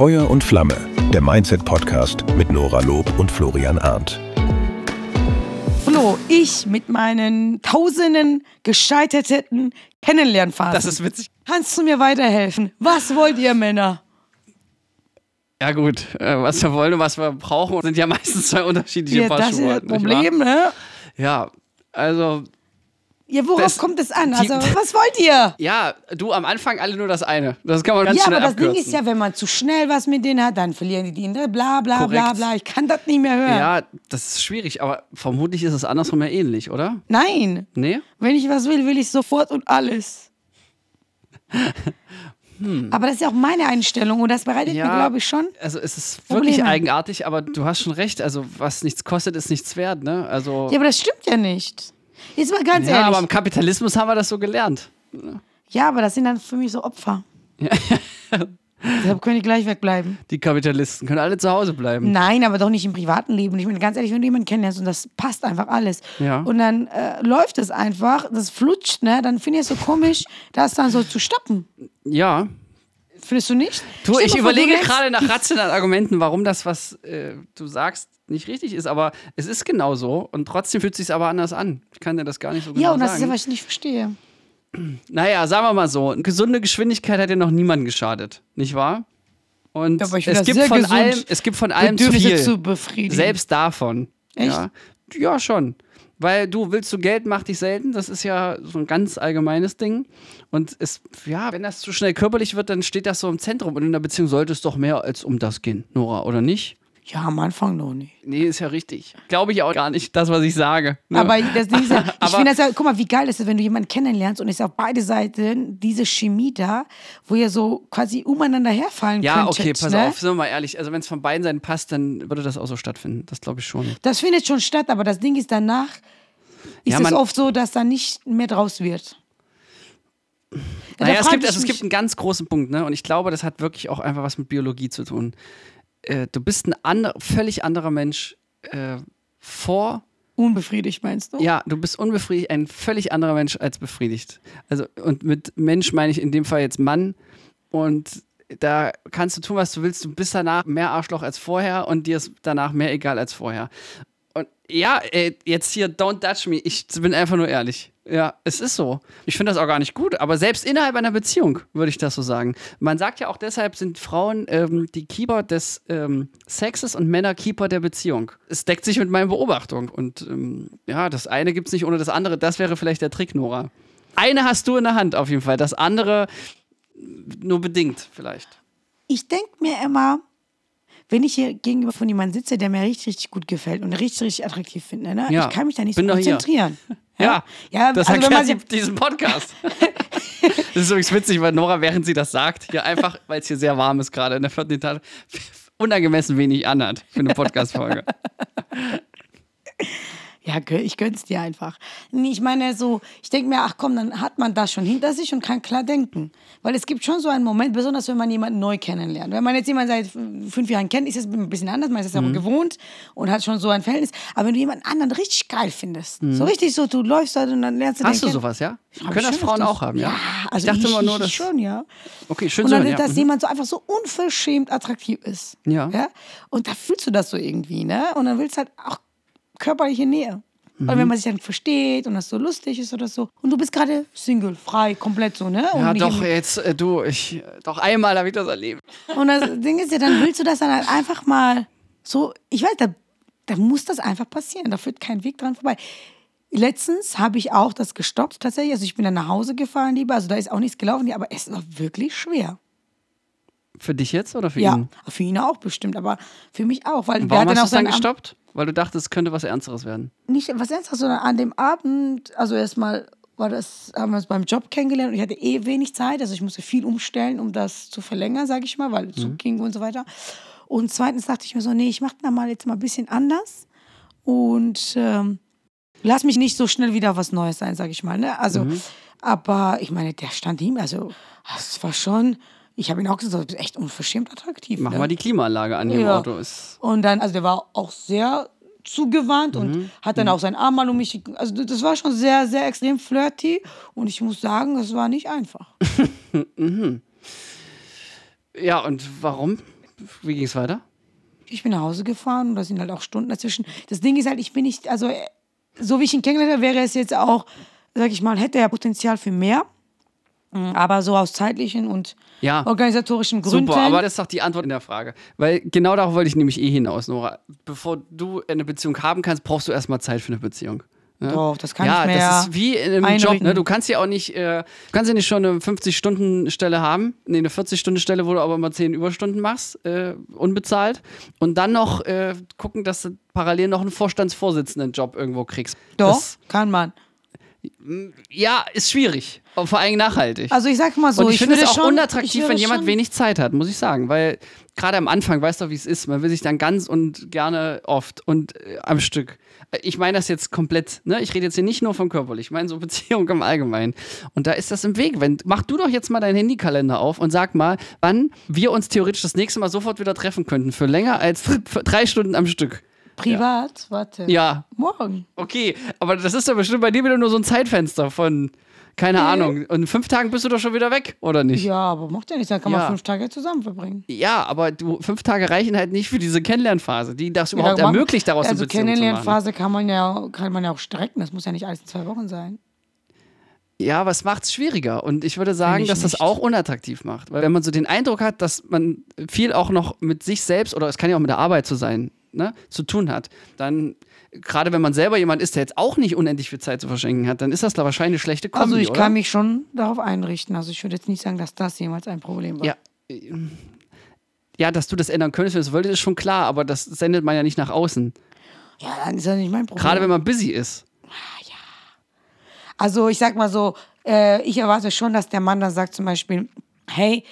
Feuer und Flamme, der Mindset-Podcast mit Nora Lob und Florian Arndt. Flo, ich mit meinen tausenden gescheiterten Kennenlernphasen. Das ist witzig. Kannst du mir weiterhelfen? Was wollt ihr Männer? Ja gut, äh, was wir wollen und was wir brauchen, sind ja meistens zwei unterschiedliche Ja, Paar das ist Schuhe. das nicht wahr? Problem, ne? Ja, also Ja, worauf Das- kommt es an? die- Also, was wollt ihr? ja, du am Anfang alle nur das eine. Das kann man ganz Ja, schnell aber das abkürzen. Ding ist ja, wenn man zu schnell was mit denen hat, dann verlieren die die, ne? bla bla bla Korrekt. bla. Ich kann das nicht mehr hören. Ja, das ist schwierig, aber vermutlich ist es andersrum ja ähnlich, oder? Nein, Nee? wenn ich was will, will ich sofort und alles. Aber das ist ja auch meine Einstellung und das bereitet mir, glaube ich, schon. Also es ist wirklich Probleme. eigenartig, aber du hast schon recht. Also was nichts kostet, ist nichts wert, ne? Also Ja, aber das stimmt ja nicht. Jetzt mal ganz ja, ehrlich. aber im Kapitalismus haben wir das so gelernt. ja, aber das sind dann für mich so Opfer. Deshalb können die gleich wegbleiben. Die Kapitalisten können alle zu Hause bleiben. Nein, aber doch nicht im privaten Leben. Ich meine, ganz ehrlich, wenn du jemanden kennenlernst und das passt einfach alles. Ja. Und dann äh, läuft es einfach, das flutscht, ne? Dann finde ich es so komisch, das dann so zu stoppen. Ja. Findest du nicht? Du, ich überlege gerade nach rationalen Argumenten, warum das, was äh, du sagst, nicht richtig ist, aber es ist genau so und trotzdem fühlt es sich aber anders an. Ich kann dir das gar nicht so genau Ja, und das ist ja, sagen. was ich nicht verstehe. naja, sagen wir mal so, eine gesunde Geschwindigkeit hat ja noch niemandem geschadet, nicht wahr? Und aber ich es gibt, von gesund, allem, es gibt von allem zu viel. zu befriedigen. Selbst davon. Echt? Ja. ja, schon. Weil du willst du Geld, macht dich selten. Das ist ja so ein ganz allgemeines Ding. Und es, ja, wenn das zu schnell körperlich wird, dann steht das so im Zentrum. Und in der Beziehung sollte es doch mehr als um das gehen, Nora, oder nicht? Ja, am Anfang noch nicht. Nee, ist ja richtig. Glaube ich auch gar nicht, das, was ich sage. Ne? Aber das Ding ist ja, ich finde das ja, guck mal, wie geil ist es, wenn du jemanden kennenlernst und es ist auf beide Seiten diese Chemie da, wo ihr so quasi umeinander herfallen ja, könntet. okay, pass ne? auf, sind wir mal ehrlich. Also, wenn es von beiden Seiten passt, dann würde das auch so stattfinden. Das glaube ich schon. Das findet schon statt, aber das Ding ist danach, ist Ja, es oft so, dass da nicht mehr draus wird. Naja, es gibt, also, es gibt einen ganz großen Punkt, ne? Und ich glaube, das hat wirklich auch einfach was mit Biologie zu tun. Äh, du bist ein ander, völlig anderer Mensch äh, vor. Unbefriedigt, meinst du? Ja, du bist unbefriedigt, ein völlig anderer Mensch als befriedigt. Also, und mit Mensch meine ich in dem Fall jetzt Mann. Und da kannst du tun, was du willst. Du bist danach mehr Arschloch als vorher und dir ist danach mehr egal als vorher. Und ja, ey, jetzt hier, don't touch me. Ich bin einfach nur ehrlich. Ja, es ist so. Ich finde das auch gar nicht gut, aber selbst innerhalb einer Beziehung würde ich das so sagen. Man sagt ja auch deshalb sind Frauen ähm, die Keeper des ähm, Sexes und Männer Keeper der Beziehung. Es deckt sich mit meiner Beobachtung. Und ähm, ja, das eine gibt es nicht ohne das andere. Das wäre vielleicht der Trick, Nora. Eine hast du in der Hand auf jeden Fall, das andere nur bedingt vielleicht. Ich denke mir immer, wenn ich hier gegenüber von jemandem sitze, der mir richtig, richtig gut gefällt und richtig, richtig attraktiv finde, ne? Ja, ich kann mich da nicht so konzentrieren. Ja, ja das also man erklärt die- diesen Podcast. das ist übrigens witzig, weil Nora, während sie das sagt, hier einfach, weil es hier sehr warm ist gerade in der vierten Etage, unangemessen wenig anhat für eine Podcast-Folge. Ja, ich gönn's dir einfach. Ich meine, so, ich denke mir, ach komm, dann hat man das schon hinter sich und kann klar denken. Weil es gibt schon so einen Moment, besonders wenn man jemanden neu kennenlernt. Wenn man jetzt jemanden seit fünf Jahren kennt, ist es ein bisschen anders, man ist es Mhm. gewohnt und hat schon so ein Verhältnis. Aber wenn du jemanden anderen richtig geil findest, so richtig so, du läufst da und dann lernst du Mhm. Hast du kennen. sowas, ja? Können das Frauen öfters. auch haben, ja? Ja, also ich dachte ich, immer nur, dass. schon, ja. Okay, schön Und dann, hören, ja. dass Mhm. jemand so einfach so unverschämt attraktiv ist. Ja. ja. Und da fühlst du das so irgendwie, ne? Und dann willst du halt auch körperliche Nähe. Und Mhm. wenn man sich dann versteht und das so lustig ist oder so. Und du bist gerade Single, frei, komplett so, ne? Und Ja, doch, jetzt, äh, du, ich, doch einmal habe ich das erlebt. Und das Ding ist ja, dann willst du das dann halt einfach mal so, ich weiß, da, da muss das einfach passieren. Da führt kein Weg dran vorbei. Letztens habe ich auch das gestoppt, tatsächlich. Also ich bin dann nach Hause gefahren, lieber. Also da ist auch nichts gelaufen, aber es war wirklich schwer. Für dich jetzt oder für Ja, ihn? für ihn auch bestimmt, aber für mich auch. Weil Warum hat hast du es dann gestoppt? Weil du dachtest, es könnte was Ernsteres werden. Nicht was Ernstes, sondern an dem Abend, also erstmal war das, haben wir uns beim Job kennengelernt und ich hatte eh wenig Zeit, also ich musste viel umstellen, um das zu verlängern, sage ich mal, weil Mhm. Zug ging und so weiter. Und zweitens dachte ich mir so, nee, ich mache da mal jetzt mal ein bisschen anders und ähm, lass mich nicht so schnell wieder was Neues sein, sage ich mal. Ne? Also, Mhm. aber ich meine, der stand ihm, also es war schon, ich habe ihn auch gesagt, du bist echt unverschämt attraktiv. Mach ne? mal die Klimaanlage an dem Ja. Auto. Ist, Und dann, also der war auch sehr zugewandt Mhm. und hat dann auch seinen Arm mal um mich. Also das war schon sehr, sehr extrem flirty. Und ich muss sagen, es war nicht einfach. ja, und warum wie ging es weiter? Ich bin nach Hause gefahren und da sind halt auch Stunden dazwischen. Das Ding ist halt, ich bin nicht, also äh, so wie ich ihn kennengelernt habe, wäre es jetzt auch, sag ich mal, hätte er Potenzial für mehr. Mhm. Aber so aus zeitlichen und Ja. organisatorischen Gründen. Super, aber das ist doch die Antwort in der Frage. Weil genau darauf wollte ich nämlich eh hinaus, Nora. Bevor du eine Beziehung haben kannst, brauchst du erstmal Zeit für eine Beziehung. Ne? Doch, das kann ja, ich mir das ist wie in einem Job. einreden. Ne? Du kannst ja auch nicht, äh, du kannst ja nicht schon eine 50-Stunden-Stelle haben, nee, eine 40-Stunden-Stelle, wo du aber immer 10 Überstunden machst, äh, unbezahlt. Und dann noch äh, gucken, dass du parallel noch einen Vorstandsvorsitzenden-Job irgendwo kriegst. Doch, Das, kann man. Ja, ist schwierig. Vor allem nachhaltig. Also ich sag mal so, und ich, finde es auch schon, ich unattraktiv, wenn jemand wenig Zeit hat, muss ich sagen. Weil gerade am Anfang, weißt du, wie es ist, man will sich dann ganz und gerne oft und äh, am Stück. Äh, Ich meine das jetzt komplett, ne? Ich rede jetzt hier nicht nur von körperlich, ich meine so Beziehung im Allgemeinen. Und da ist das im Weg. Wenn, mach du doch jetzt mal deinen Handykalender auf und sag mal, wann wir uns theoretisch das nächste Mal sofort wieder treffen könnten. Für länger als drei Stunden am Stück. Privat, warte. Ja, Morgen. okay. Aber das ist doch bestimmt bei dir wieder nur so ein Zeitfenster von, keine Ahnung. Und in fünf Tagen bist du doch schon wieder weg, oder nicht? Ja, aber macht ja nichts, dann kann Ja. man fünf Tage zusammen verbringen. Ja, aber du, fünf Tage reichen halt nicht für diese Kennenlernphase, die das überhaupt Ja, man- ermöglicht, daraus also eine Beziehung zu machen. Kennenlernphase kann man ja kann man ja auch strecken, das muss ja nicht alles in zwei Wochen sein. Ja, was macht's schwieriger? Und ich würde sagen, ich dass das nicht. auch unattraktiv macht. Weil wenn man so den Eindruck hat, dass man viel auch noch mit sich selbst, oder es kann ja auch mit der Arbeit zu sein, ne, zu tun hat, dann, gerade wenn man selber jemand ist, der jetzt auch nicht unendlich viel Zeit zu verschenken hat, dann ist das da wahrscheinlich eine schlechte Kombi, Also ich oder? kann mich schon darauf einrichten. Also ich würde jetzt nicht sagen, dass das jemals ein Problem war. Ja. Ja, dass du das ändern könntest, wenn du es wolltest, ist schon klar, aber das sendet man ja nicht nach außen. Ja, dann ist das nicht mein Problem. Gerade wenn man busy ist. Also ich sag mal so, äh, ich erwarte schon, dass der Mann dann sagt zum Beispiel, hey,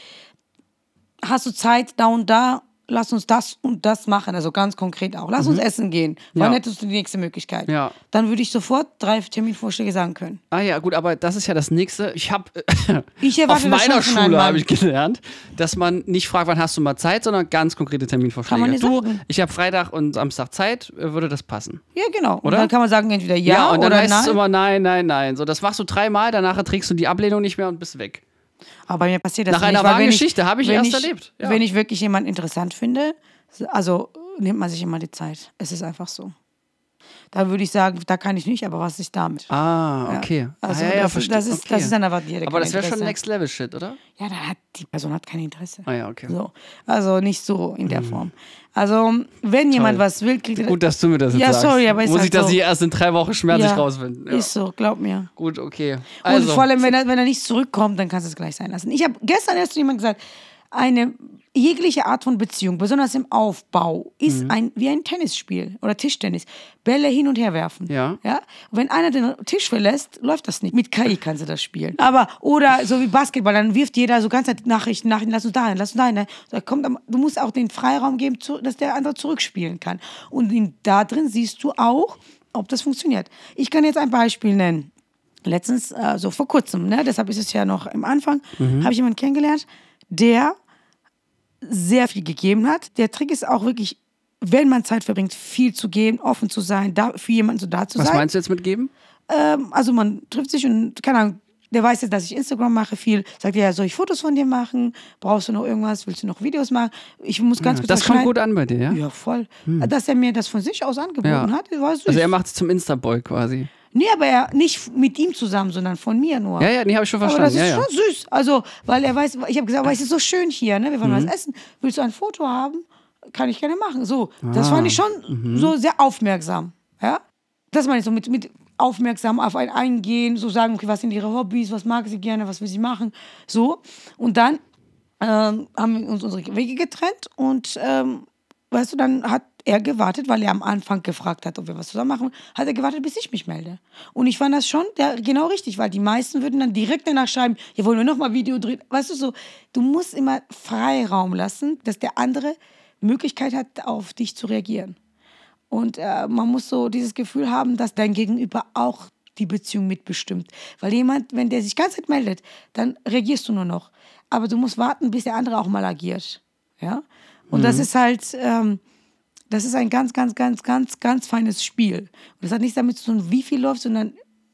hast du Zeit da und da? Lass uns das und das machen, also ganz konkret auch. Lass uns essen gehen. Wann Mhm. Ja. hättest du die nächste Möglichkeit? Ja. Dann würde ich sofort drei Terminvorschläge sagen können. Ah ja, gut, aber das ist ja das nächste. Ich habe auf meiner Schule habe ich gelernt, dass man nicht fragt, wann hast du mal Zeit, sondern ganz konkrete Terminvorschläge. Kann man du, sagen. ich habe Freitag und Samstag Zeit, würde das passen? Ja, genau. Und Oder? dann kann man sagen, entweder ja, und dann oder heißt nein. es immer nein, nein, nein. So, das machst du dreimal, danach trägst du die Ablehnung nicht mehr und bist weg. Aber bei mir passiert das Nach nicht. einer weil wahren Geschichte, habe ich wenn erst erlebt, ja. Wenn ich wirklich jemanden interessant finde, also nimmt man sich immer die Zeit. Es ist einfach so. Da würde ich sagen, da kann ich nicht, aber was ist damit? Ah, okay. Also ah, ja, ja, das, verstehe. das, ist, okay. das ist dann aber dir. Aber das wäre schon Next Level Shit, oder? Ja, dann hat die Person hat kein Interesse. Ah ja, okay. Mhm. So. Also nicht so in der Form. Also, wenn jemand was will, kriegt. Gut, dass du mir das jetzt Ja, sagst. sorry, aber ist Muss halt ich das so. hier erst in drei Wochen schmerzlich ja, rausfinden. Ja. Ist so, glaub mir. Gut, okay. Und Also, vor allem, wenn er, wenn er nicht zurückkommt, dann kannst du es gleich sein lassen. Ich habe gestern erst zu jemandem gesagt, eine jegliche Art von Beziehung, besonders im Aufbau, ist Mhm. ein, wie ein Tennisspiel oder Tischtennis. Bälle hin und her werfen. Ja. ja? Und wenn einer den Tisch verlässt, läuft das nicht. Mit KI kannst du das spielen. Aber, oder so wie Basketball, dann wirft jeder so ganz Nachrichten, Nachrichten, lass uns dahin, lass uns dahin. ne? Da kommt, du musst auch den Freiraum geben, dass der andere zurückspielen kann. Und in, da drin siehst du auch, ob das funktioniert. Ich kann jetzt ein Beispiel nennen letztens, äh, so vor kurzem, ne, deshalb ist es ja noch im Anfang, habe ich jemanden kennengelernt, der sehr viel gegeben hat. Der Trick ist auch wirklich, wenn man Zeit verbringt, viel zu geben, offen zu sein, da, für jemanden so da zu was sein. meinst du jetzt mit geben? Ähm, also man trifft sich und, keine Ahnung, der weiß jetzt, dass ich Instagram mache viel. Sagt ja, soll ich Fotos von dir machen? Brauchst du noch irgendwas? Willst du noch Videos machen? Ich muss ganz kurz Das was kommt gut an bei dir, ja? Ja, voll. Dass er mir das von sich aus angeboten Ja. hat, war süß. Also er macht es zum Insta-Boy quasi. Nee, aber er nicht mit ihm zusammen, sondern von mir nur. Ja, ja, nee, habe ich schon Aber verstanden. das ist ja, ja. schon süß. Also, weil er weiß, ich habe gesagt, aber es ist so schön hier, ne? Wir wollen Mhm. was essen. Willst du ein Foto haben? Kann ich gerne machen. So, das Ah, fand ich schon mhm. so sehr aufmerksam. Ja? Das meine ich so mit, mit aufmerksam auf einen eingehen, so sagen, okay, was sind ihre Hobbys, was mag sie gerne, was will sie machen. So. Und dann ähm, haben wir uns unsere Wege getrennt und ähm, weißt du, dann hat er gewartet, weil er am Anfang gefragt hat, ob wir was zusammen machen, hat er gewartet, bis ich mich melde. Und ich fand das schon ja, genau richtig, weil die meisten würden dann direkt danach schreiben, ja, wollen wir nochmal Video drehen. Weißt du so, du musst immer Freiraum lassen, dass der andere Möglichkeit hat, auf dich zu reagieren. Und äh, man muss so dieses Gefühl haben, dass dein Gegenüber auch die Beziehung mitbestimmt. Weil jemand, wenn der sich ganz Zeit meldet, dann reagierst du nur noch. Aber du musst warten, bis der andere auch mal agiert. Ja? Und das ist halt, ähm, das ist ein ganz, ganz, ganz, ganz, ganz feines Spiel. Und das hat nichts damit zu tun, wie viel läuft, sondern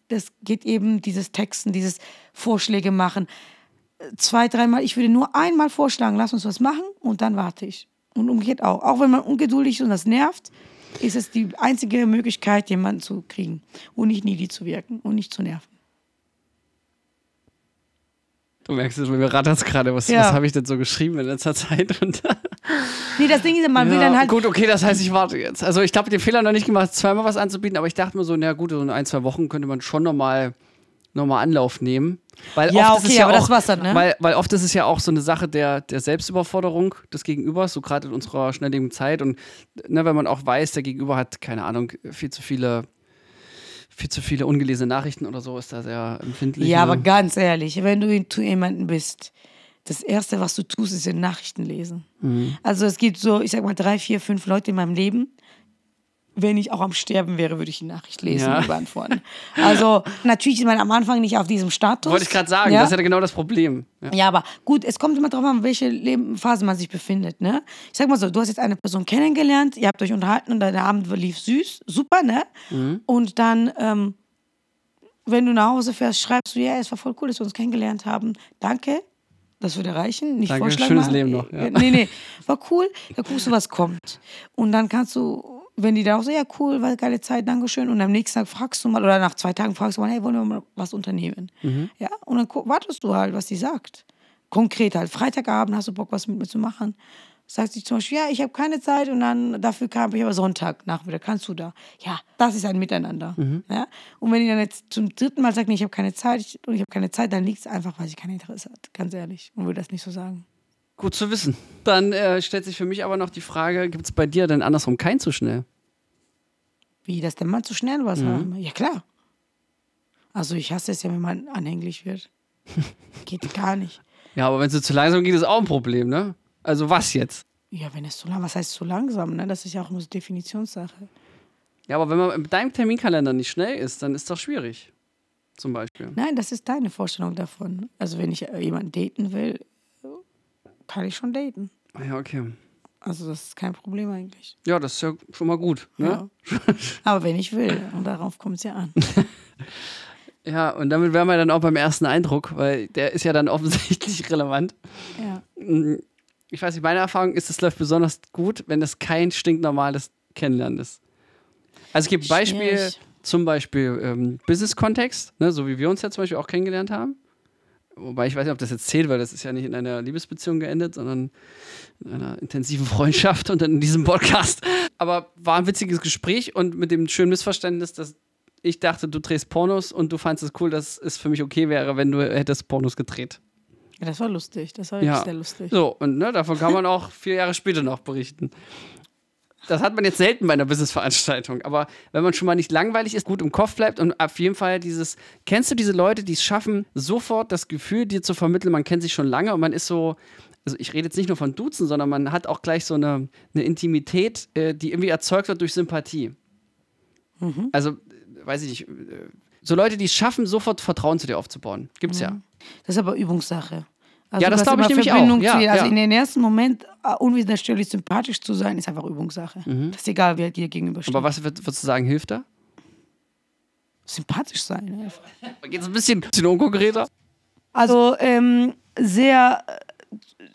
das geht eben dieses Texten, dieses Vorschläge machen. Zwei, dreimal, ich würde nur einmal vorschlagen, lass uns was machen und dann warte ich. Und umgekehrt auch. Auch wenn man ungeduldig ist und das nervt, ist es die einzige Möglichkeit, jemanden zu kriegen und nicht needy zu wirken und nicht zu nerven. Du merkst es, mir rattert es gerade. Was, Ja. was habe ich denn so geschrieben in letzter Zeit? Und Nee, das Ding ist, man will Ja, dann halt. Gut, okay, das heißt, ich warte jetzt. Also ich habe den Fehler noch nicht gemacht, zweimal was anzubieten, aber ich dachte mir so, na gut, so in ein, zwei Wochen könnte man schon nochmal noch mal Anlauf nehmen. Weil Ja, oft ist okay, es ja aber auch, das war's dann, ne? Weil, weil oft ist es ja auch so eine Sache der, der Selbstüberforderung des Gegenübers, so gerade in unserer schnelllebigen Zeit. Und ne, wenn man auch weiß, der Gegenüber hat, keine Ahnung, viel zu viele, viel zu viele ungelesene Nachrichten oder so, ist da sehr empfindlich. Ja, ne? aber ganz ehrlich, wenn du zu jemandem bist, das Erste, was du tust, ist in Nachrichten lesen. Mhm. Also es gibt so, ich sag mal, drei, vier, fünf Leute in meinem Leben. Wenn ich auch am Sterben wäre, würde ich die Nachricht lesen Ja. und beantworten. Also natürlich ist man am Anfang nicht auf diesem Status. Wollte ich gerade sagen, ja? das ist ja genau das Problem. Ja. Ja, aber gut, es kommt immer darauf an, welche Lebensphase man sich befindet, ne? Ich sag mal so, du hast jetzt eine Person kennengelernt, ihr habt euch unterhalten und der Abend lief süß, super, ne? Mhm. Und dann, ähm, wenn du nach Hause fährst, schreibst du, ja, es war voll cool, dass wir uns kennengelernt haben. Danke. Das würde reichen. Nicht Danke, vorschlagen. schönes machen. Leben noch, ja. Nee, nee, war cool. Da guckst du, was kommt. Und dann kannst du, wenn die da auch so, ja, cool, war eine geile Zeit, Dankeschön. Und am nächsten Tag fragst du mal, oder nach zwei Tagen fragst du mal, hey, wollen wir mal was unternehmen? Mhm. Ja, und dann wartest du halt, was die sagt. Konkret halt. Freitagabend hast du Bock, was mit mir zu machen. Sagt sie zum Beispiel, ja, ich habe keine Zeit und dann dafür kam ich aber Sonntag Nachmittag, kannst du da. Ja, das ist ein Miteinander. Mhm. Ja? Und wenn die dann jetzt zum dritten Mal sagt, nee, ich habe keine Zeit ich, und ich habe keine Zeit, dann liegt es einfach, weil sie kein Interesse hat. Ganz ehrlich. Und würde das nicht so sagen. Gut zu wissen. Dann äh, stellt sich für mich aber noch die Frage, gibt es bei dir denn andersrum kein zu schnell? Wie, dass der Mann zu schnell was Mhm. haben? Ja, klar. Also ich hasse es ja, wenn man anhänglich wird. Geht gar nicht. Ja, aber wenn es zu langsam geht, ist auch ein Problem, ne? Also was jetzt? Ja, wenn es so lang, was heißt so langsam, ne? Das ist ja auch immer so Definitionssache. Ja, aber wenn man mit deinem Terminkalender nicht schnell ist, dann ist das schwierig. Zum Beispiel. Nein, das ist deine Vorstellung davon. Also wenn ich äh, jemanden daten will, kann ich schon daten. Ja, okay. Also das ist kein Problem eigentlich. Ja, das ist ja schon mal gut. Ne? Ja. Aber wenn ich will, und darauf kommt es ja an. Ja. und damit wären wir dann auch beim ersten Eindruck, weil der ist ja dann offensichtlich relevant. Ja. Ich weiß nicht, meine Erfahrung ist, es läuft besonders gut, wenn es kein stinknormales Kennenlernen ist. Also es gibt Beispiele, zum Beispiel ähm, Business-Kontext, ne, so wie wir uns ja zum Beispiel auch kennengelernt haben. Wobei ich weiß nicht, ob das jetzt zählt, weil das ist ja nicht in einer Liebesbeziehung geendet, sondern in einer intensiven Freundschaft und dann in diesem Podcast. Aber war ein witziges Gespräch und mit dem schönen Missverständnis, dass ich dachte, du drehst Pornos und du fandest es cool, dass es für mich okay wäre, wenn du hättest Pornos gedreht. Ja, das war lustig. Das war Ja. sehr lustig. So, und ne, davon kann man auch vier Jahre später noch berichten. Das hat man jetzt selten bei einer Businessveranstaltung, aber wenn man schon mal nicht langweilig ist, gut im Kopf bleibt und auf jeden Fall dieses, kennst du diese Leute, die es schaffen, sofort das Gefühl dir zu vermitteln, man kennt sich schon lange und man ist so, also ich rede jetzt nicht nur von Duzen, sondern man hat auch gleich so eine, eine Intimität, äh, die irgendwie erzeugt wird durch Sympathie. Also, äh, weiß ich nicht, äh, so Leute, die es schaffen, sofort Vertrauen zu dir aufzubauen. Gibt's ja. Das ist aber Übungssache. Also Ja, das glaube ich nämlich Verbindung auch. Ja. Also ja. in den ersten Moment äh, unwiderstehlich sympathisch zu sein, ist einfach Übungssache. Das ist egal, wer dir gegenübersteht. Mhm. Aber was würd- würdest du sagen, hilft da? sympathisch sein. Geht es ein bisschen, bisschen unkonkreter? Also ähm, sehr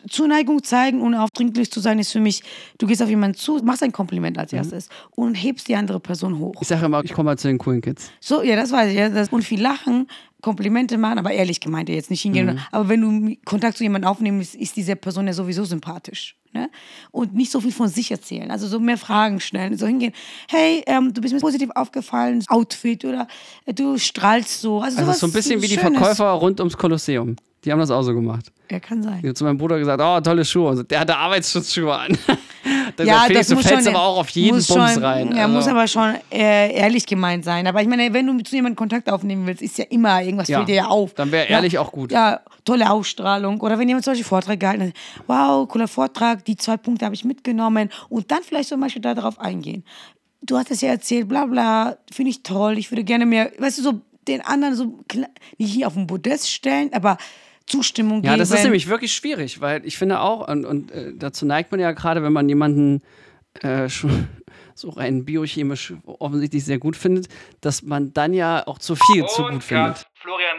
Zuneigung zeigen und aufdringlich zu sein, ist für mich, du gehst auf jemanden zu, machst ein Kompliment Mhm. als erstes und hebst die andere Person hoch. Ich sage immer, ich komme mal zu den coolen Kids. So, ja, das weiß ich. Ja, das, und viel lachen, Komplimente machen, aber ehrlich gemeint, ja, jetzt nicht hingehen. Aber wenn du Kontakt zu jemandem aufnimmst, ist diese Person ja sowieso sympathisch. Ne? Und nicht so viel von sich erzählen. Also so mehr Fragen stellen. So hingehen, hey, ähm, du bist mir positiv aufgefallen, Outfit oder äh, du strahlst so. Also, Also so ein bisschen wie die Schönes. Verkäufer rund ums Kolosseum. Die haben das auch so gemacht. Ja, kann sein. Ich habe zu meinem Bruder gesagt, oh, tolle Schuhe. Der hatte Arbeitsschutzschuhe an. Dann Ja, sagt Felix, das du muss fällst schon, aber auch auf jeden Bums schon, rein. Ja, Also, muss aber schon äh, ehrlich gemeint sein. Aber ich meine, wenn du zu jemandem Kontakt aufnehmen willst, ist ja immer irgendwas Ja, fällt dir ja auf. dann wär ja, ehrlich auch gut. Ja, tolle Ausstrahlung. Oder wenn jemand zum Beispiel Vortrag gehalten hat, wow, cooler Vortrag, die zwei Punkte habe ich mitgenommen. Und dann vielleicht zum Beispiel darauf eingehen. Du hast es ja erzählt, bla bla, finde ich toll, ich würde gerne mehr, weißt du, so den anderen so nicht hier auf den Podest stellen, aber Zustimmung ja, geben. das ist nämlich wirklich schwierig, weil ich finde auch, und, und äh, dazu neigt man ja gerade, wenn man jemanden äh, schon so rein biochemisch offensichtlich sehr gut findet, dass man dann ja auch zu viel zu gut findet. Florian,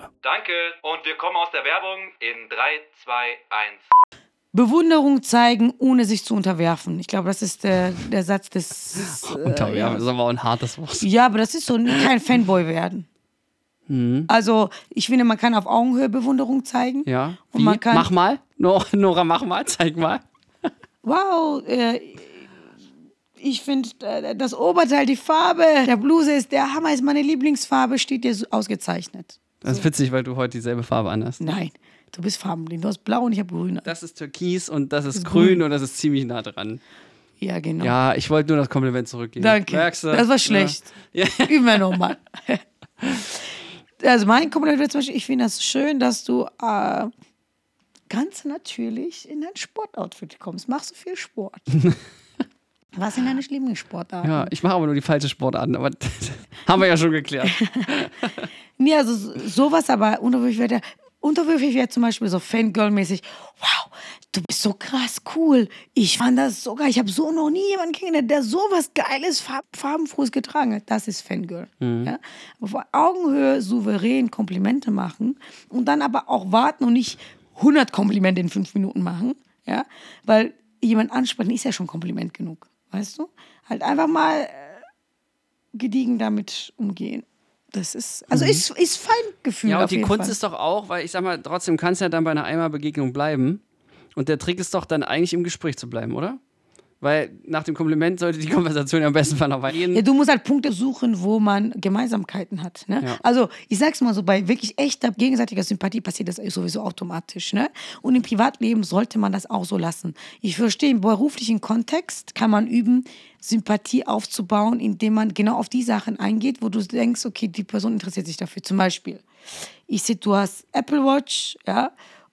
Danke. Und wir kommen aus der Werbung in 3, 2, 1. Bewunderung zeigen, ohne sich zu unterwerfen. Ich glaube, das ist der, der Satz des. Äh, Unterwerfen ja. ist aber auch ein hartes Wort. Ja, aber das ist so, kein Fanboy werden. Also, ich finde, man kann auf Augenhöhe Bewunderung zeigen. Ja. Und Wie? man kann- Mach mal. Nora, Nora, mach mal. Zeig mal. Wow, äh, ich finde, äh, das Oberteil, die Farbe der Bluse ist der Hammer, ist meine Lieblingsfarbe, steht dir so ausgezeichnet. Das ist witzig, weil du heute dieselbe Farbe anhast. Nein, du bist farbenblind. Du hast blau und ich habe grün. Das ist Türkis und das ist, ist grün, grün. und das ist ziemlich nah dran. Ja, genau. Ja, ich wollte nur das Kompliment zurückgeben. Danke. Merkst du? Das war schlecht. Ja. Üben wir nochmal. Also mein Kompliment wäre zum Beispiel, ich finde das schön, dass du äh, ganz natürlich in dein Sportoutfit kommst. Machst du viel Sport. Was sind deine Lieblingssportarten? Ja, ich mache aber nur die falsche Sportarten, aber haben wir ja schon geklärt. Nee, also so- sowas, aber unterwürfig wäre. Unterwürfig wäre zum Beispiel so Fangirl-mäßig. Wow, du bist so krass cool. Ich fand das so geil. Ich habe so noch nie jemanden kennengelernt, der so was Geiles, farb farbenfrohes getragen hat. Das ist Fangirl. Ja? Aber auf Augenhöhe souverän Komplimente machen und dann aber auch warten und nicht 100 Komplimente in fünf Minuten machen. Ja? Weil jemand ansprechen ist ja schon Kompliment genug. Weißt du? Halt einfach mal äh, gediegen damit umgehen. Das ist, also ist, ist Feingefühl. Mhm. Ja, und die Kunst Fall. ist doch auch, weil ich sag mal, trotzdem kann es ja dann bei einer Einmalbegegnung bleiben. Und der Trick ist doch dann eigentlich im Gespräch zu bleiben, oder? Weil nach dem Kompliment sollte die Konversation ja am besten Fall noch weitergehen. Ja, du musst halt Punkte suchen, wo man Gemeinsamkeiten hat. Ne? Ja. Also, ich sag's mal so, bei wirklich echter gegenseitiger Sympathie passiert das sowieso automatisch. Ne? Und im Privatleben sollte man das auch so lassen. Ich verstehe, im beruflichen Kontext kann man üben, Sympathie aufzubauen, indem man genau auf die Sachen eingeht, wo du denkst, okay, die Person interessiert sich dafür. Zum Beispiel, ich sehe, du hast Apple Watch, ja,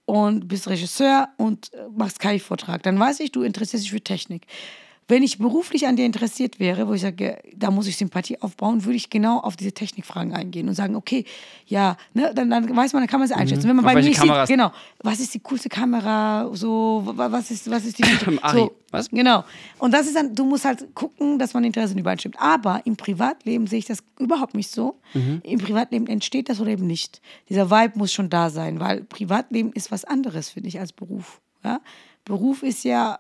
und bist Regisseur und äh, machst KI-Vortrag. Dann weiß ich, du interessierst dich für Technik. Wenn ich beruflich an dir interessiert wäre, wo ich sage, da muss ich Sympathie aufbauen, würde ich genau auf diese Technikfragen eingehen und sagen, okay, ja, ne, dann, dann weiß man, dann kann man es einschätzen. Wenn man Auf bei mir Kameras? sieht, genau, was ist die coolste Kamera, so, wa- was ist, was ist die so, was? Genau. Und das ist dann, du musst halt gucken, dass man Interessen übereinstimmt. Aber im Privatleben sehe ich das überhaupt nicht so. Mhm. Im Privatleben entsteht das oder eben nicht. Dieser Vibe muss schon da sein, weil Privatleben ist was anderes, finde ich, als Beruf. Ja? Beruf ist ja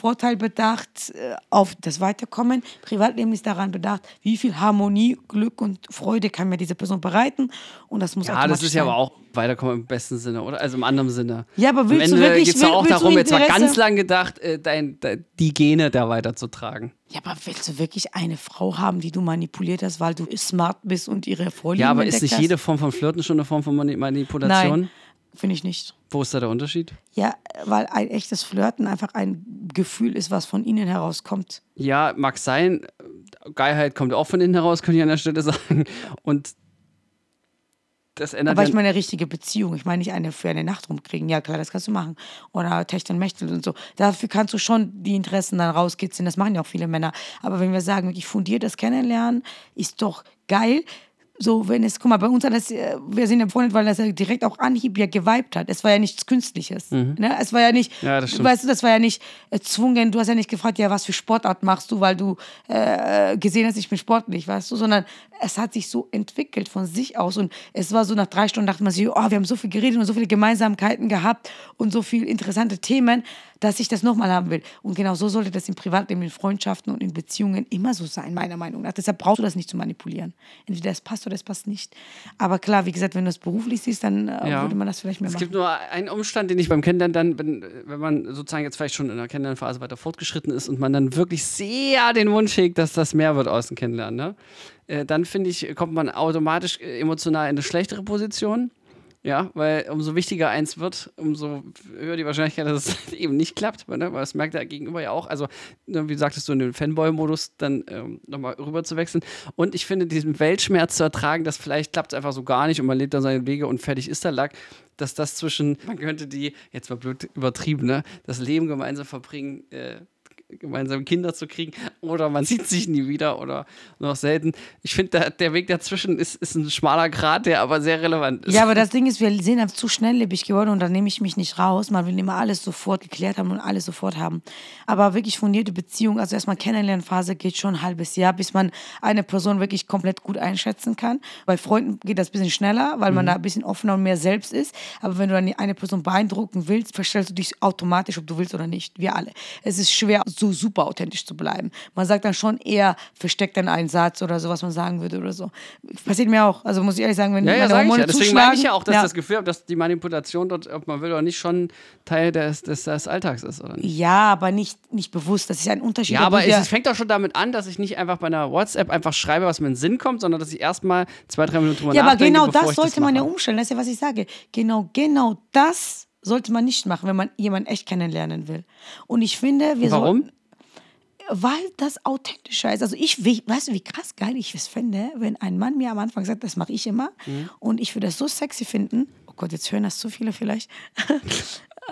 vorteilbedacht äh, auf das Weiterkommen. Privatleben ist daran bedacht, wie viel Harmonie, Glück und Freude kann mir diese Person bereiten. Und das muss Ja, das ist ja sein. aber auch weiterkommen im besten Sinne, oder? Also im anderen Sinne. Ja, aber willst Am du Ende wirklich- geht's will- auch du darum, jetzt mal Interesse- ganz lang gedacht, äh, dein, de, die Gene da weiterzutragen. Ja, aber willst du wirklich eine Frau haben, die du manipuliert hast, weil du smart bist und ihre Vorlieben Ja, aber ist nicht hast? jede Form von Flirten schon eine Form von Mani- Manipulation? Nein, finde ich nicht. Wo ist da der Unterschied? Ja, weil ein echtes Flirten einfach ein Gefühl ist, was von innen herauskommt. Ja, mag sein. Geilheit kommt auch von innen heraus, könnte ich an der Stelle sagen. Und das ändert Aber ich meine eine richtige Beziehung. Ich meine nicht eine für eine Nacht rumkriegen. Ja, klar, das kannst du machen. Oder Techteln, Mächteln und so. Dafür kannst du schon die Interessen dann rauskitzeln. Das machen ja auch viele Männer. Aber wenn wir sagen, wirklich fundiertes Kennenlernen ist doch geil. So, wenn es, guck mal, bei uns hat das, äh, wir sind ja befreundet, weil das ja direkt auch Anhieb ja geweibt hat. Es war ja nichts Künstliches. Ne? Es war ja nicht, Mhm. Ja, weißt du, das war ja nicht erzwungen. Du hast ja nicht gefragt, ja, was für Sportart machst du, weil du äh, gesehen hast, ich bin sportlich, weißt du, sondern es hat sich so entwickelt von sich aus und es war so nach drei Stunden dachte man sich, oh, wir haben so viel geredet und so viele Gemeinsamkeiten gehabt und so viele interessante Themen, dass ich das nochmal haben will. Und genau so sollte das im Privatleben, in Freundschaften und in Beziehungen immer so sein, meiner Meinung nach. Deshalb brauchst du das nicht zu manipulieren. Entweder es passt oder es passt nicht. Aber klar, wie gesagt, wenn du es beruflich siehst, dann äh, Ja. würde man das vielleicht mehr Es machen. gibt nur einen Umstand, den ich beim Kennenlernen dann, wenn, wenn man sozusagen jetzt vielleicht schon in der Kennenlernphase weiter fortgeschritten ist und man dann wirklich sehr den Wunsch hegt, dass das mehr wird aus dem Kennenlernen, ne? äh, dann finde ich, kommt man automatisch äh, emotional in eine schlechtere Position. Ja, weil umso wichtiger eins wird, umso höher die Wahrscheinlichkeit, dass es eben nicht klappt. Ne? Weil das merkt der Gegenüber ja auch. Also, ne, wie sagtest du, in den Fanboy-Modus dann ähm, nochmal rüber zu wechseln. Und ich finde, diesen Weltschmerz zu ertragen, dass vielleicht klappt es einfach so gar nicht und man lebt dann seine Wege und fertig ist der Lack, dass das zwischen, man könnte die, jetzt mal blöd übertrieben, ne, das Leben gemeinsam verbringen, äh, gemeinsam Kinder zu kriegen oder man sieht sich nie wieder oder noch selten. Ich finde, der, der Weg dazwischen ist, ist ein schmaler Grat, der aber sehr relevant ist. Ja, aber das Ding ist, wir sind einfach zu schnelllebig geworden und da nehme ich mich nicht raus. Man will immer alles sofort geklärt haben und alles sofort haben. Aber wirklich fundierte Beziehung, also erstmal Kennenlernphase geht schon ein halbes Jahr, bis man eine Person wirklich komplett gut einschätzen kann. Bei Freunden geht das ein bisschen schneller, weil man da ein bisschen offener und mehr selbst ist. Aber wenn du dann eine Person beeindrucken willst, verstellst du dich automatisch, ob du willst oder nicht. Wir alle. Es ist schwer, so super authentisch zu bleiben. Man sagt dann schon eher, versteckt dann einen Satz oder so, was man sagen würde oder so. Passiert mir auch. Also muss ich ehrlich sagen, wenn Ja, ja, meine Hormone ja. Deswegen meine ich ja auch, dass ja. das Gefühl habe, dass die Manipulation dort, ob man will oder nicht, schon Teil des, des, des Alltags ist, oder nicht? Ja, aber nicht, nicht bewusst. Das ist ein Unterschied. Ja, aber es, fängt doch schon damit an, dass ich nicht einfach bei einer WhatsApp einfach schreibe, was mir in den Sinn kommt, sondern dass ich erstmal zwei, drei Minuten drüber Ja, aber nachdenke, genau bevor das ich sollte man ja umstellen. Das ist ja, was ich sage. Genau, genau das sollte man nicht machen, wenn man jemanden echt kennenlernen will. Und ich finde, wir Warum? sollten. Weil das authentischer ist. Also ich, weißt du, wie krass geil ich es fände, wenn ein Mann mir am Anfang sagt, das mache ich immer. Mhm. Und ich würde das so sexy finden. Oh Gott, jetzt hören das zu viele vielleicht.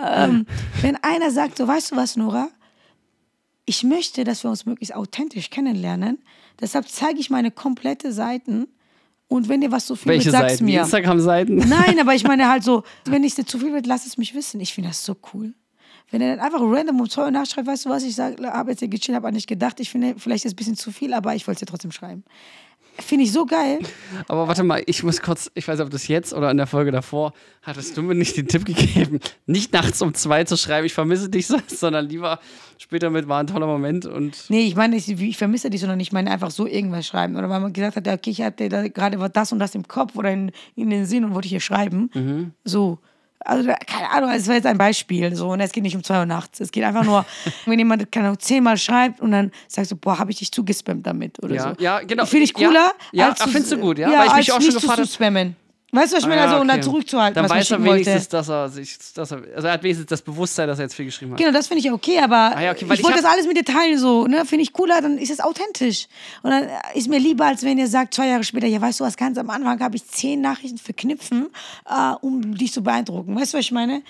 ähm, wenn einer sagt, so weißt du was, Nora, ich möchte, dass wir uns möglichst authentisch kennenlernen. Deshalb zeige ich meine komplette Seiten. Und wenn dir was zu viel Welche wird, sag's Seiten? mir. Instagram-Seiten? Nein, aber ich meine halt so, wenn es dir zu viel wird, lass es mich wissen. Ich finde das so cool. Wenn er dann einfach random um zwei nachschreibt, weißt du was, ich habe jetzt hier gechillt, habe an nicht gedacht, ich finde, vielleicht ist es ein bisschen zu viel, aber ich wollte es dir trotzdem schreiben. Finde ich so geil. Aber warte mal, ich muss kurz, ich weiß nicht, ob das jetzt oder in der Folge davor, hattest du mir nicht den Tipp gegeben, nicht nachts um zwei zu schreiben, ich vermisse dich, sondern lieber später mit, war ein toller Moment und Nee, ich meine, ich, ich vermisse dich, sondern ich meine einfach so irgendwas schreiben. Oder weil man gesagt hat, okay, ich hatte da gerade was das und das im Kopf oder in, in den Sinn und wollte hier schreiben. Mhm. So. Also, keine Ahnung, es war jetzt ein Beispiel. So, und es geht nicht um zwei Uhr nachts. Es geht einfach nur, wenn jemand, keine Ahnung, zehnmal schreibt und dann sagst du, boah, habe ich dich zugespammt damit oder Ja, so. ja, genau. Finde ich Ja, cooler. ja, zu- findest du gut, ja? Weil ich mich als auch schon gefragt zu hab- spammen. Weißt du, was ich Ah, meine? ja, also, dann okay. zurückzuhalten, Dann was man weiß er schicken wollte. wenigstens, dass er sich, dass er, also er hat wenigstens das Bewusstsein, dass er jetzt viel geschrieben hat. Genau, das finde ich okay, aber Ah ja, okay, ich ich wollte das alles mit dir teilen, so, ne? Finde ich cooler, dann ist es authentisch. Und dann ist mir lieber, als wenn ihr sagt, zwei Jahre später, ja, weißt du was, ganz am Anfang habe ich zehn Nachrichten verknüpfen, äh, um dich zu beeindrucken. Weißt du, was ich meine?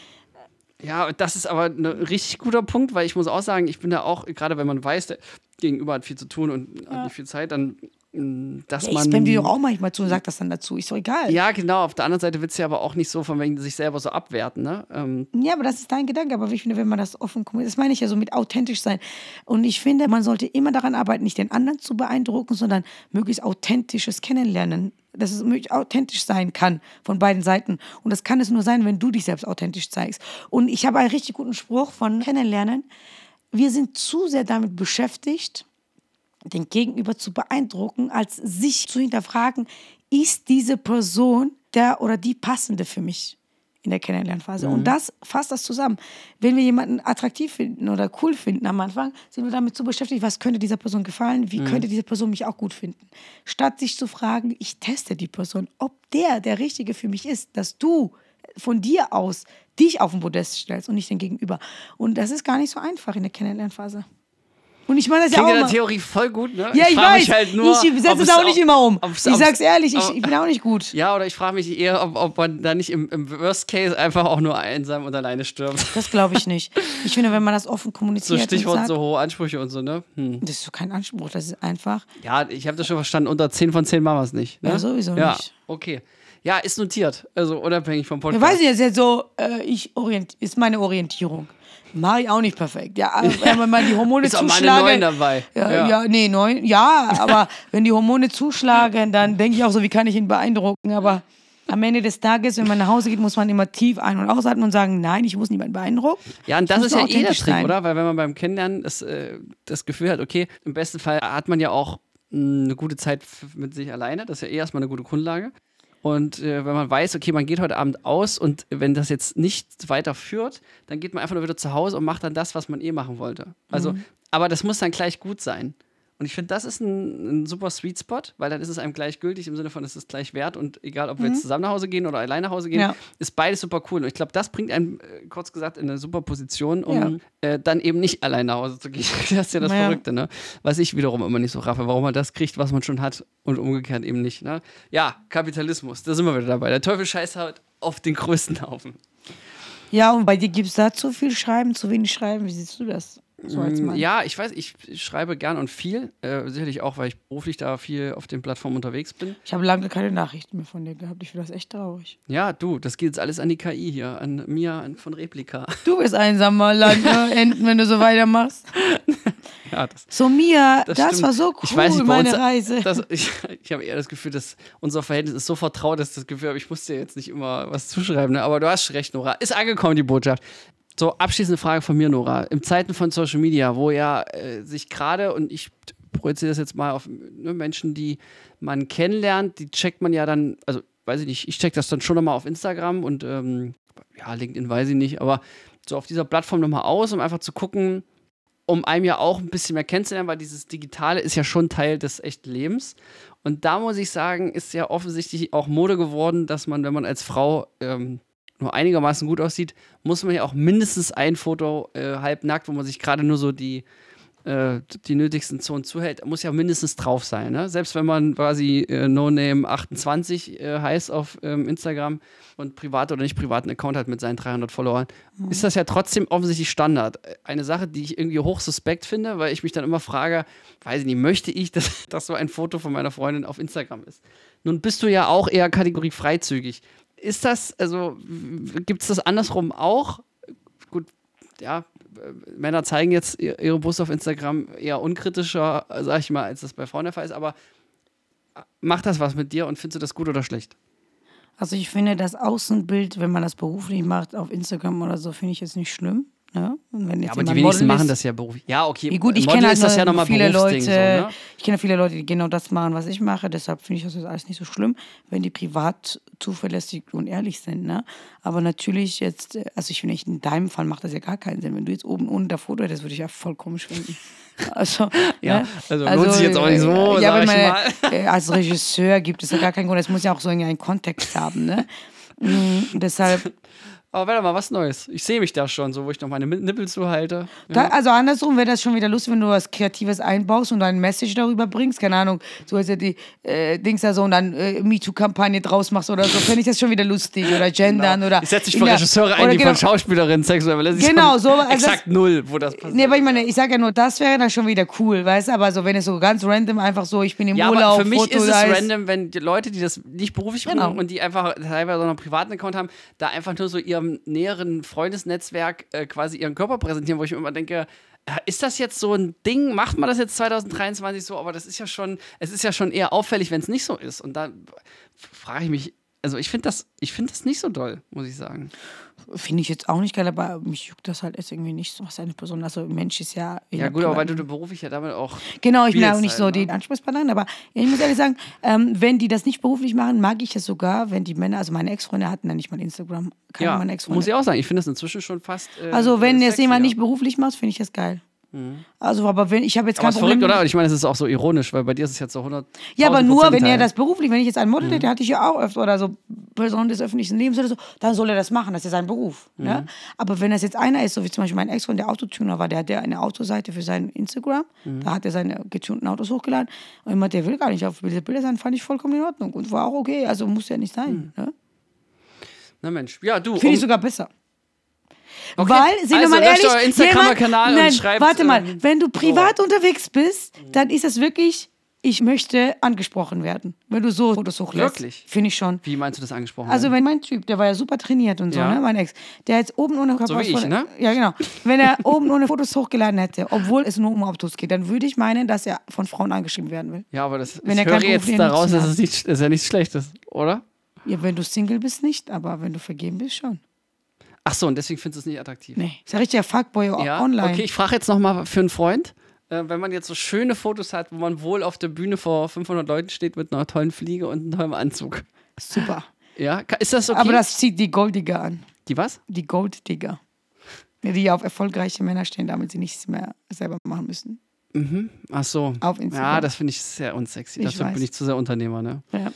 Ja, das ist aber ein richtig guter Punkt, weil ich muss auch sagen, ich bin da auch, gerade wenn man weiß, der Gegenüber hat viel zu tun und hat nicht viel Zeit, dann, dass Ja, ich man. spam dir doch auch manchmal zu und sag das dann dazu. Ist doch egal. Ja, genau. Auf der anderen Seite willst du ja aber auch nicht so von wegen sich selber so abwerten, ne? Ähm, Ja, aber das ist dein Gedanke. Aber ich finde, wenn man das offen kommuniziert, das meine ich ja so mit authentisch sein. Und ich finde, man sollte immer daran arbeiten, nicht den anderen zu beeindrucken, sondern möglichst authentisches Kennenlernen. Dass es möglichst authentisch sein kann von beiden Seiten. Und das kann es nur sein, wenn du dich selbst authentisch zeigst. Und ich habe einen richtig guten Spruch von Kennenlernen. Wir sind zu sehr damit beschäftigt, den Gegenüber zu beeindrucken, als sich zu hinterfragen, ist diese Person der oder die passende für mich in der Kennenlernphase. Und das fasst das zusammen. Wenn wir jemanden attraktiv finden oder cool finden am Anfang, sind wir damit so beschäftigt, was könnte dieser Person gefallen, wie könnte diese Person mich auch gut finden. Statt sich zu fragen, ich teste die Person, ob der der Richtige für mich ist, dass du von dir aus dich auf den Podest stellst und nicht den Gegenüber. Und das ist gar nicht so einfach in der Kennenlernphase. Und ich meine das ja klingt auch in der Theorie voll gut, ne? ja, ich, frag weiß. Mich halt nur, ich setze es auch nicht immer um. ich sag's ehrlich, ich, ich bin auch nicht gut. Ja, oder ich frage mich eher, ob, ob man da nicht im, im Worst Case einfach auch nur einsam und alleine stirbt. Das glaube ich nicht. Ich finde, wenn man das offen So kommuniziert Stichwort und sagt, so hohe Ansprüche und so, ne? Hm. das ist so kein Anspruch, das ist einfach. Ja, ich habe das schon verstanden, unter 10 von 10 machen wir es nicht. Ne? Ja, sowieso ja, nicht. Okay. Ja, ist notiert. Also unabhängig vom Ich Podcast. weiß nicht, das ist jetzt so, äh, ich orient, ist meine Orientierung. Mache ich auch nicht perfekt. Ja, aber wenn man mal die Hormone Ist auch mal eine zuschlagen. Neun dabei. Ja, Ja. ja. nee, neun. Ja, aber wenn die Hormone zuschlagen, dann denke ich auch so, wie kann ich ihn beeindrucken? Aber am Ende des Tages, wenn man nach Hause geht, muss man immer tief ein- und ausatmen und sagen, nein, ich muss niemanden beeindrucken. Ja, und das ist ja eh der Trick, oder? Weil wenn man beim Kennenlernen das, äh, das Gefühl hat, okay, im besten Fall hat man ja auch mh, eine gute Zeit mit sich alleine. Das ist ja eh erstmal eine gute Grundlage. Und äh, wenn man weiß, okay, man geht heute Abend aus und wenn das jetzt nicht weiterführt, dann geht man einfach nur wieder zu Hause und macht dann das, was man eh machen wollte. Also, Mhm. aber das muss dann gleich gut sein. Und ich finde, das ist ein, ein super Sweet Spot, weil dann ist es einem gleichgültig im Sinne von, es ist gleich wert und egal, ob wir jetzt zusammen nach Hause gehen oder alleine nach Hause gehen, Ja. ist beides super cool. Und ich glaube, das bringt einen, äh, kurz gesagt, in eine super Position, um äh, dann eben nicht allein nach Hause zu gehen. das ist ja das Ja. Verrückte, ne? Was ich wiederum immer nicht so raffe, warum man das kriegt, was man schon hat und umgekehrt eben nicht. Ne? Ja, Kapitalismus, da sind wir wieder dabei. Der Teufel scheißt halt auf den größten Haufen. Ja, und bei dir gibt es da zu viel Schreiben, zu wenig Schreiben. Wie siehst du das? So als Mann. Mm, Ja, ich weiß, ich schreibe gern und viel. Äh, sicherlich auch, weil ich beruflich da viel auf den Plattformen unterwegs bin. Ich habe lange keine Nachrichten mehr von dir gehabt. Ich finde das echt traurig. Ja, du, das geht jetzt alles an die KI hier, an Mia an, von Replika. Du bist einsamer Land, ne? enden, wenn du so weitermachst. Ja, das, So, Mia, das, stimmt. war so cool, ich weiß nicht, meine uns, Reise. Das, ich ich habe eher das Gefühl, dass unser Verhältnis ist so vertraut, dass ich das Gefühl habe, ich muss dir jetzt nicht immer was zuschreiben. Ne? Aber du hast recht, Nora. Ist angekommen, die Botschaft. So, abschließende Frage von mir, Nora. Im Zeiten von Social Media, wo ja äh, sich gerade, und ich projiziere das jetzt mal auf ne, Menschen, die man kennenlernt, die checkt man ja dann, also weiß ich nicht, ich check das dann schon nochmal auf Instagram und ähm, ja, LinkedIn weiß ich nicht, aber so auf dieser Plattform nochmal aus, um einfach zu gucken, um einem ja auch ein bisschen mehr kennenzulernen, weil dieses Digitale ist ja schon Teil des echten Lebens. Und da muss ich sagen, ist ja offensichtlich auch Mode geworden, dass man, wenn man als Frau ähm, nur einigermaßen gut aussieht, muss man ja auch mindestens ein Foto äh, halbnackt, wo man sich gerade nur so die, äh, die nötigsten Zonen zuhält, muss ja mindestens drauf sein. Ne? Selbst wenn man quasi äh, NoName28 äh, heißt auf ähm, Instagram und privat oder nicht privaten Account hat mit seinen 300 Followern, ist das ja trotzdem offensichtlich Standard. Eine Sache, die ich irgendwie hoch suspekt finde, weil ich mich dann immer frage, weiß ich nicht, möchte ich, dass, dass so ein Foto von meiner Freundin auf Instagram ist? Nun bist du ja auch eher Kategorie freizügig. Ist das, also gibt es das andersrum auch? Gut, ja, Männer zeigen jetzt ihr- ihre Brust auf Instagram eher unkritischer, sag ich mal, als das bei Frauen der Fall ist, aber äh, macht das was mit dir und findest du das gut oder schlecht? Also ich finde das Außenbild, wenn man das beruflich macht, auf Instagram oder so, finde ich jetzt nicht schlimm. Ne? Ja, aber die wenigsten Model machen ist- das ja beruflich. Ja, okay. Wie gut, ich Model kenne halt ist das ja nochmal viele Leute. So, ne? ich kenne viele Leute, die genau das machen, was ich mache. Deshalb finde ich das jetzt alles nicht so schlimm, wenn die privat zuverlässig und ehrlich sind. Ne? Aber natürlich jetzt, also ich finde, echt, in deinem Fall macht das ja gar keinen Sinn. Wenn du jetzt oben das Foto hättest, würde ich ja voll komisch finden. Also, Ja, ne? also lohnt sich jetzt auch nicht so, äh, ja, sag ich man, äh, Als Regisseur gibt es ja gar keinen Grund. Es muss ja auch so irgendwie einen Kontext haben. Ne? Mm, deshalb, Aber warte mal, was Neues. Ich sehe mich da schon, so wo ich noch meine Nippel zuhalte. Da, also andersrum wäre das schon wieder lustig, wenn du was Kreatives einbaust und ein Message darüber bringst. Keine Ahnung, du hast ja die äh, Dings da so und dann äh, MeToo-Kampagne draus machst oder so. Fände ich das schon wieder lustig. Oder gendern oder. Genau. Ich setze für der- Regisseure ein, oder die genau, von Schauspielerinnen sexuell belästigt Genau, so, also Exakt das- null, wo das passiert. Nee, aber ich meine, ich sage ja nur, das wäre dann schon wieder cool, weißt du? Aber so, wenn es so ganz random einfach so, ich bin im Ja, Urlaub, aber für mich Foto ist es random, wenn die Leute, die das nicht beruflich Genau. machen und die einfach teilweise noch einen privaten Account haben, da einfach nur so ihrem näheren Freundesnetzwerk äh, quasi ihren Körper präsentieren, wo ich mir immer denke, äh, ist das jetzt so ein Ding? Macht man das jetzt 2023 so? Aber das ist ja schon, es ist ja schon eher auffällig, wenn es nicht so ist. Und da frage ich mich, also ich finde das, ich finde das nicht so doll, muss ich sagen. Finde ich jetzt auch nicht geil, aber mich juckt das halt jetzt irgendwie nicht so, was eine Person, also Mensch ist ja. Ja gut, aber weil du beruflich ja damit auch. Genau, ich bin ja auch nicht so halt, die ne? Ansprechpartnerin, aber ich muss ehrlich sagen, ähm, wenn die das nicht beruflich machen, mag ich es sogar, wenn die Männer, also meine Ex-Freunde hatten ja nicht mal Instagram, keine Ja, meiner muss ich Ex-Freunde. auch sagen. Ich finde das inzwischen schon fast. Äh, Also wenn äh, jetzt jemand nicht beruflich macht, finde ich das geil. Also, aber wenn ich habe jetzt Mhm. Aber kein ist Problem. verrückt, oder? Ich meine, es ist auch so ironisch, weil bei dir ist es jetzt so 100. Ja, aber nur, wenn er Prozent das beruflich, wenn ich jetzt einen Mhm. Model hätte, hatte ich ja auch öfter oder so Personen des öffentlichen Lebens oder so, dann soll er das machen, das ist sein Beruf. Mhm. Ne? Aber wenn das jetzt einer ist, so wie zum Beispiel mein Ex-Freund, der Autotuner war, der hat ja eine Autoseite für sein Instagram, Mhm. da hat er seine getunten Autos hochgeladen und immer, der will gar nicht auf diese Bilder sein, fand ich vollkommen in Ordnung und war auch okay, also muss ja nicht sein. Mhm. Ne? Na Mensch, ja, du. Finde ich um- sogar besser. Okay. Weil, sind also, wir mal ehrlich, Instagram-Kanal und schreibt. Warte mal, ähm, wenn du privat unterwegs bist, dann ist das wirklich, ich möchte angesprochen werden. Wenn du so Fotos hochlässt. Wirklich? Finde ich schon. Wie meinst du das angesprochen? Also wenn mein Typ, der war ja super trainiert und so, Ja. ne, mein Ex, der jetzt oben ohne So wie ich, ne? Ja, genau. Wenn er oben ohne Fotos hochgeladen hätte, obwohl es nur um Autos geht, dann würde ich meinen, dass er von Frauen angeschrieben werden will. ja, aber das, wenn ich er höre jetzt daraus, dass es nicht, das ist ja nichts Schlechtes, oder? Ja, wenn du Single bist, nicht, aber wenn du vergeben bist, schon. Ach so, und deswegen findest du es nicht attraktiv. Nee. Ist ja richtiger Fuckboy Ja, online. okay, ich frage jetzt nochmal für einen Freund. Äh, wenn man jetzt so schöne Fotos hat, wo man wohl auf der Bühne vor 500 Leuten steht mit einer tollen Fliege und einem tollen Anzug. Super. Ja, ist das okay? Aber das zieht die Golddigger an. Die was? Die Golddigger. Ja, Die auf erfolgreiche Männer stehen, damit sie nichts mehr selber machen müssen. Ach so. Auf Instagram. Ja, das finde ich sehr unsexy. Ich bin weiß. ich zu sehr Unternehmer, ne? Ja.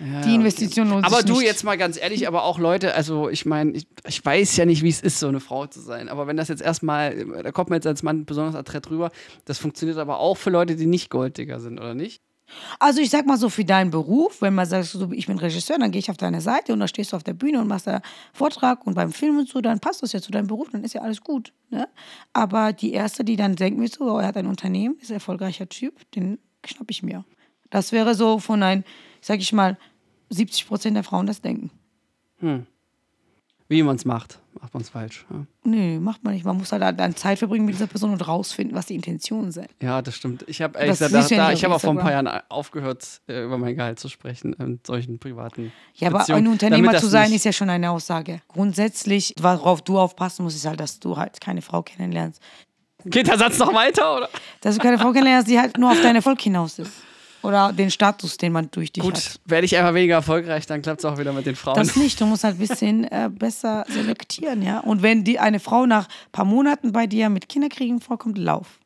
Die Investition lohnt Aber sich du nicht. jetzt mal ganz ehrlich, aber auch Leute, also ich meine, ich, ich weiß ja nicht, wie es ist, so eine Frau zu sein. Aber wenn das jetzt erstmal, da kommt man jetzt als Mann besonders adrett rüber, das funktioniert aber auch für Leute, die nicht Golddigger sind, oder nicht? Also ich sag mal so für deinen Beruf, wenn man sagt, so, ich bin Regisseur, dann gehe ich auf deine Seite und da stehst du auf der Bühne und machst da Vortrag und beim Film und so, dann passt das ja zu deinem Beruf, dann ist ja alles gut. Ne? Aber die erste, die dann denkt mir so, oh, er hat ein Unternehmen, ist ein erfolgreicher Typ, den schnapp ich mir. Das wäre so von ein, sag ich mal, 70 Prozent der Frauen das denken. Wie man es macht, macht man es falsch. Ja. Nee, macht man nicht. Man muss halt dann Zeit verbringen mit dieser Person und rausfinden, was die Intentionen sind. Ja, das stimmt. Ich habe ehrlich gesagt, da, da, ich habe auch vor ein paar. Jahren aufgehört, äh, über mein Gehalt zu sprechen in solchen privaten Ja, aber Beziehungen, ein Unternehmer zu sein ist ja schon eine Aussage. Grundsätzlich, worauf du aufpassen musst, ist halt, dass du halt keine Frau kennenlernst. Geht der Satz noch weiter, oder? Dass du keine Frau kennenlernst, die halt nur auf deinen Erfolg hinaus ist. Oder den Status, den man durch dich Gut, hat. werde ich einfach weniger erfolgreich, dann klappt es auch wieder mit den Frauen. Das nicht. Du musst halt ein bisschen äh, besser selektieren, ja. Und wenn die eine Frau nach ein paar Monaten bei dir mit Kinderkriegen vorkommt, lauf.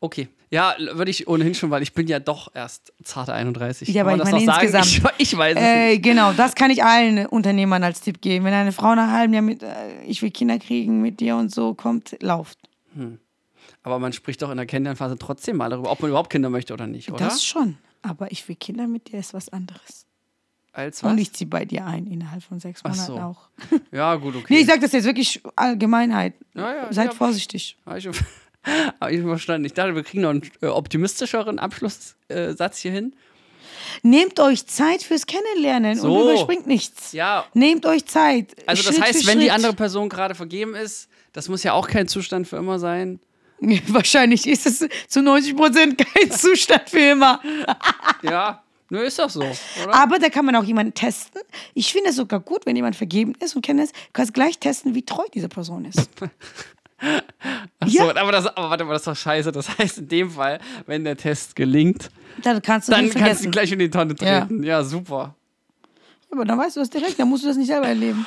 Okay. Ja, würde ich ohnehin schon, weil ich bin ja doch erst zarte 31. Ja, aber ich meine insgesamt. Ich, ich weiß es Äh, nicht. genau, das kann ich allen Unternehmern als Tipp geben. Wenn eine Frau nach einem halben Jahr mit, äh, ich will Kinder kriegen mit dir und so kommt, lauft. Aber man spricht doch in der Kennenlernphase trotzdem mal darüber, ob man überhaupt Kinder möchte oder nicht, oder? Das schon. Aber ich will Kinder mit dir ist was anderes. Als was? Und ich ziehe bei dir ein innerhalb von sechs Monaten so. auch. Ja, gut, okay. Nee, ich sag das jetzt wirklich Allgemeinheit. Ja, ja, Seid ja. vorsichtig. Habe ich, hab verstanden. Ich dachte, wir kriegen noch einen äh, optimistischeren Abschlusssatz äh, hier hin. Nehmt euch Zeit fürs Kennenlernen So. und überspringt nichts. Ja. Nehmt euch Zeit. Also das Schritt heißt, für wenn die Schritt. andere Person gerade vergeben ist, das muss ja auch kein Zustand für immer sein. Wahrscheinlich ist es zu 90 Prozent kein Zustand für immer. Ja, nur ist doch so, oder? Aber da kann man auch jemanden testen. Ich finde es sogar gut, wenn jemand vergeben ist und kennt es, kannst gleich testen, wie treu diese Person ist. Ach so, ja. aber, das, aber warte mal, das ist doch scheiße. Das heißt, in dem Fall, wenn der Test gelingt, Dann kannst du dann kannst du gleich in die Tonne Ja. treten. Ja, super. Aber dann weißt du das direkt, dann musst du das nicht selber erleben.